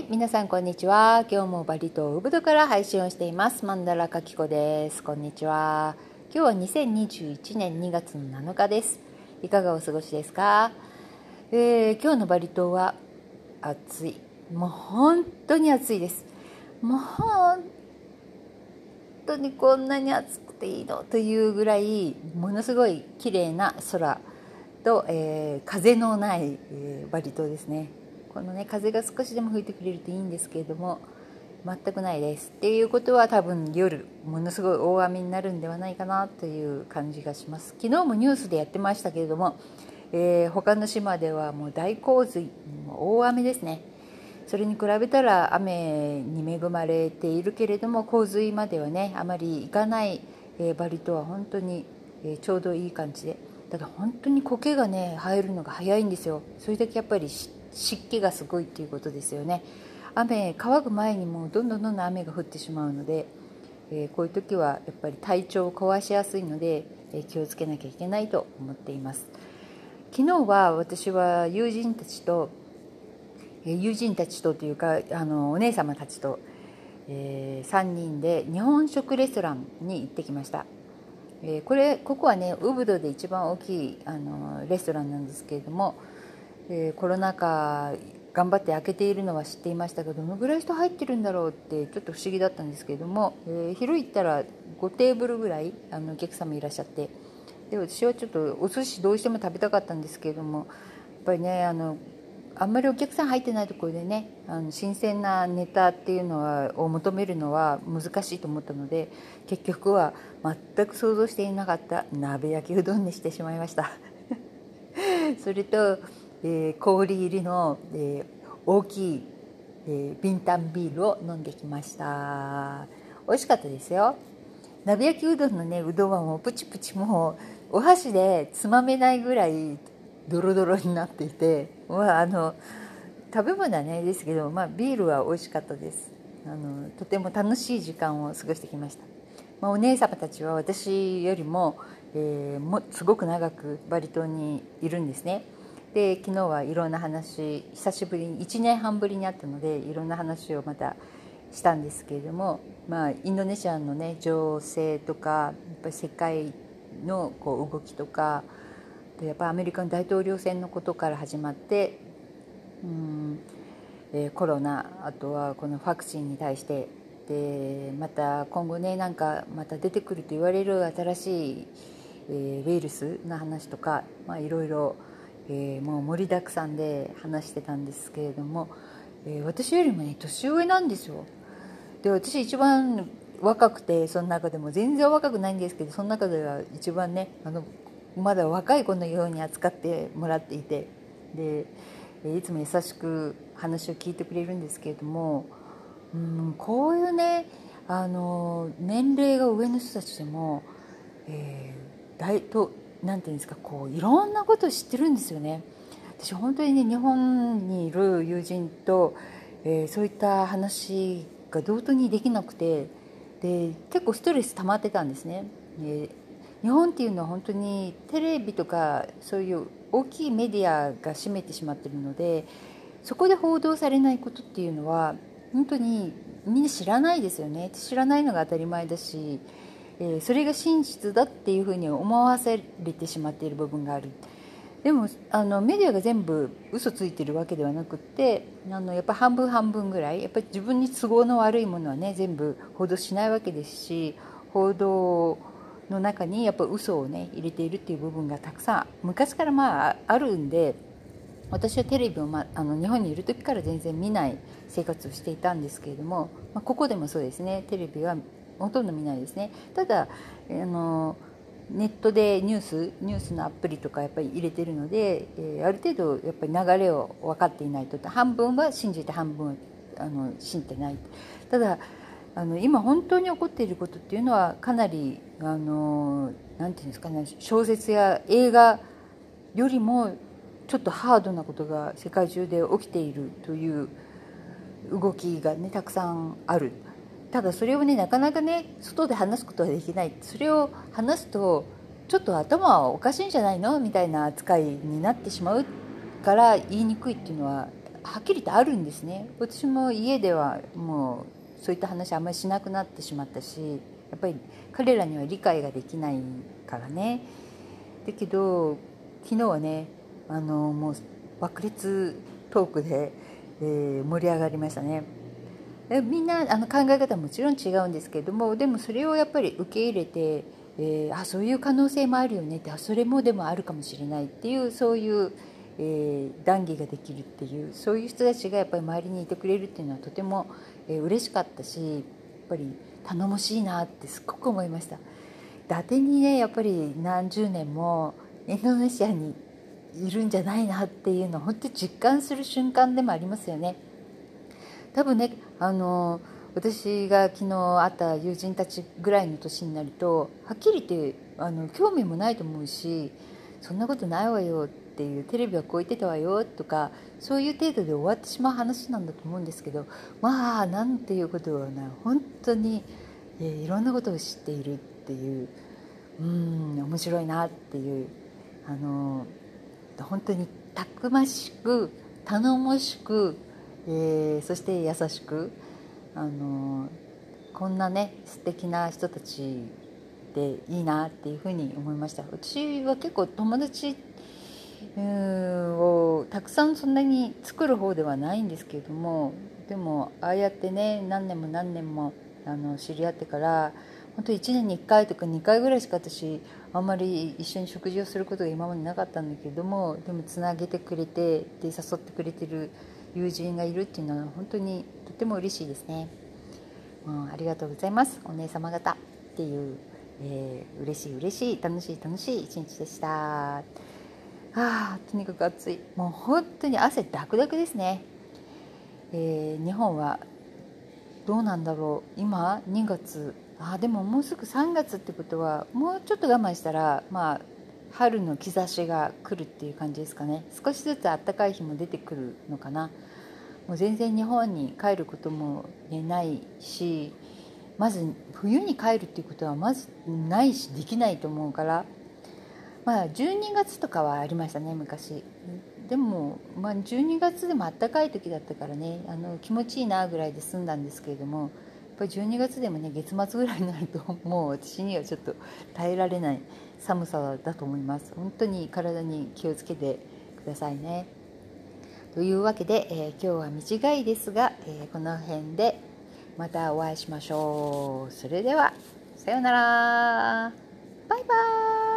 はい、皆さんこんにちは。今日もバリ島ウブドから配信をしています。マンダラカキコです。こんにちは。今日は2021年2月の7日です。いかがお過ごしですか、えー、今日のバリ島は暑い。もう本当に暑いです。もう本当にこんなに暑くていいのというぐらいものすごい綺麗な空と、えー、風のない、えー、バリ島ですね。このね風が少しでも吹いてくれるといいんですけれども全くないですっていうことは多分夜ものすごい大雨になるんではないかなという感じがします。昨日もニュースでやってましたけれども、えー、他の島ではもう大洪水大雨ですね。それに比べたら雨に恵まれているけれども洪水まではねあまり行かない、えー、バリ島は本当に、えー、ちょうどいい感じで。ただ本当に苔がね生えるのが早いんですよ。それだけやっぱり湿気がすごいっていうことですよね。雨乾く前にもどんどんどんどん雨が降ってしまうので、えー、こういう時はやっぱり体調を壊しやすいので、えー、気をつけなきゃいけないと思っています。昨日は私は友人たちと、えー、友人たちとというかあのお姉様たちと、えー、3人で日本食レストランに行ってきました。えこれここはねウブドで一番大きいあのレストランなんですけれどもえー、コロナ禍頑張って開けているのは知っていましたがどのぐらい人入ってるんだろうってちょっと不思議だったんですけれども、えー、昼行ったら5テーブルぐらいあのお客様いらっしゃってで私はちょっとお寿司どうしても食べたかったんですけれどもやっぱりねあのあんまりお客さん入ってないところでねあの新鮮なネタっていうのはを求めるのは難しいと思ったので結局は全く想像していなかった鍋焼きうどんにしてしまいました。それとえー、氷入りの、えー、大きい、えー、ビンタンビールを飲んできました。美味しかったですよ。鍋焼きうどんのねうどんはもうプチプチもうお箸でつまめないぐらいドロドロになっていて、まあ、あの食べ物はねですけど、まあ、ビールは美味しかったです。あのとても楽しい時間を過ごしてきました、まあ、お姉様たちは私よりも,、えー、もすごく長くバリ島にいるんですね。で昨日はいろんな話久しぶりに1年半ぶりに会ったのでいろんな話をまたしたんですけれども、まあ、インドネシアの、ね、情勢とかやっぱり世界のこう動きとかでやっぱアメリカの大統領選のことから始まってうん、えー、コロナあとはこのファクチンに対してでまた今後ねなんかまた出てくると言われる新しい、えー、ウイルスの話とか、まあ、いろいろ。えー、もう盛りだくさんで話してたんですけれども、えー、私よりもね年上なんですよ。で私一番若くてその中でも全然若くないんですけどその中では一番ねあのまだ若い子のように扱ってもらっていてでいつも優しく話を聞いてくれるんですけれども、うん、こういうねあの年齢が上の人たちでも、えー、大と何て言うんですかこういろんなこと知ってるんですよね。私本当にね日本にいる友人と、えー、そういった話が同時にできなくてで結構ストレス溜まってたんですね。で日本っていうのは本当にテレビとかそういう大きいメディアが占めてしまってるのでそこで報道されないことっていうのは本当にみんな知らないですよね知らないのが当たり前だしえ、それが真実だっていうふうに思わせれてしまっている部分がある。でもあのメディアが全部嘘ついてるわけではなくってあのやっぱ半分半分ぐらいやっぱり自分に都合の悪いものはね全部報道しないわけですし報道の中にやっぱ嘘をね入れているっていう部分がたくさん昔からまああるんで私はテレビを、まあ、の日本にいる時から全然見ない生活をしていたんですけれども、まあ、ここでもそうですねテレビはほとんど見ないですねただあのネットでニュースニュースのアプリとかやっぱり入れてるので、えー、ある程度やっぱり流れを分かっていないと半分は信じて半分あの信じてないただあの今本当に起こっていることっていうのはかなりあのなんていうんですかね小説や映画よりもちょっとハードなことが世界中で起きているという動きがねたくさんある。ただそれをねなかなかね外で話すことはできない。それを話すとちょっと頭はおかしいんじゃないのみたいな扱いになってしまうから言いにくいっていうのははっきり言ってあるんですね。私も家ではもうそういった話あんまりしなくなってしまったしやっぱり彼らには理解ができないからね。だけど昨日はねあのもう爆裂トークで、えー、盛り上がりましたね。みんなあの考え方はもちろん違うんですけどもでもそれをやっぱり受け入れて、えー、あそういう可能性もあるよねってあそれもでもあるかもしれないっていうそういう、えー、談義ができるっていうそういう人たちがやっぱり周りにいてくれるっていうのはとても、えー、嬉しかったしやっぱり頼もしいなってすっごく思いました。伊達にねやっぱり何十年もインドネシアにいるんじゃないなっていうのを本当に実感する瞬間でもありますよね。多分ねあの私が昨日会った友人たちぐらいの年になるとはっきり言ってあの興味もないと思うしそんなことないわよっていうテレビはこう言ってたわよとかそういう程度で終わってしまう話なんだと思うんですけどまあなんていうことはね本当に、えいろんなことを知っているっていううん面白いなっていうあの本当にたくましく頼もしく、えー、そして優しくあのこんなね素敵な人たちでいいなっていうふうに思いました。私は結構友達をたくさんそんなに作る方ではないんですけれどもでもああやってね何年も何年もあの知り合ってから本当1年に1回とか2回ぐらいしか私あんまり一緒に食事をすることが今までなかったんだけれどもでもつなげてくれてで誘ってくれてる友人がいるっていうのは本当にとても嬉しいですね、うん、ありがとうございます。お姉様方っていう、えー、嬉しい嬉しい楽しい楽しい一日でした。あとにかく暑い。もう本当に汗ダクダクですね、えー、日本はどうなんだろう。今2月。あでももうすぐ3月ってことはもうちょっと我慢したらまあ春の兆しが来るっていう感じですかね。少しずつ暖かい日も出てくるのかな。もう全然日本に帰ることも、ね、ないしまず冬に帰るっていうことはまずないしできないと思うから。まあ12月とかはありましたね昔。でも、まあ、12月でも暖かい時だったからねあの気持ちいいなぐらいで済んだんですけれどもぱり12月でもね月末ぐらいになるともう私にはちょっと耐えられない寒さだと思います。本当に体に気をつけてくださいね。というわけで、えー、今日は短いですが、えー、この辺でまたお会いしましょう。それではさようなら。バイバイ。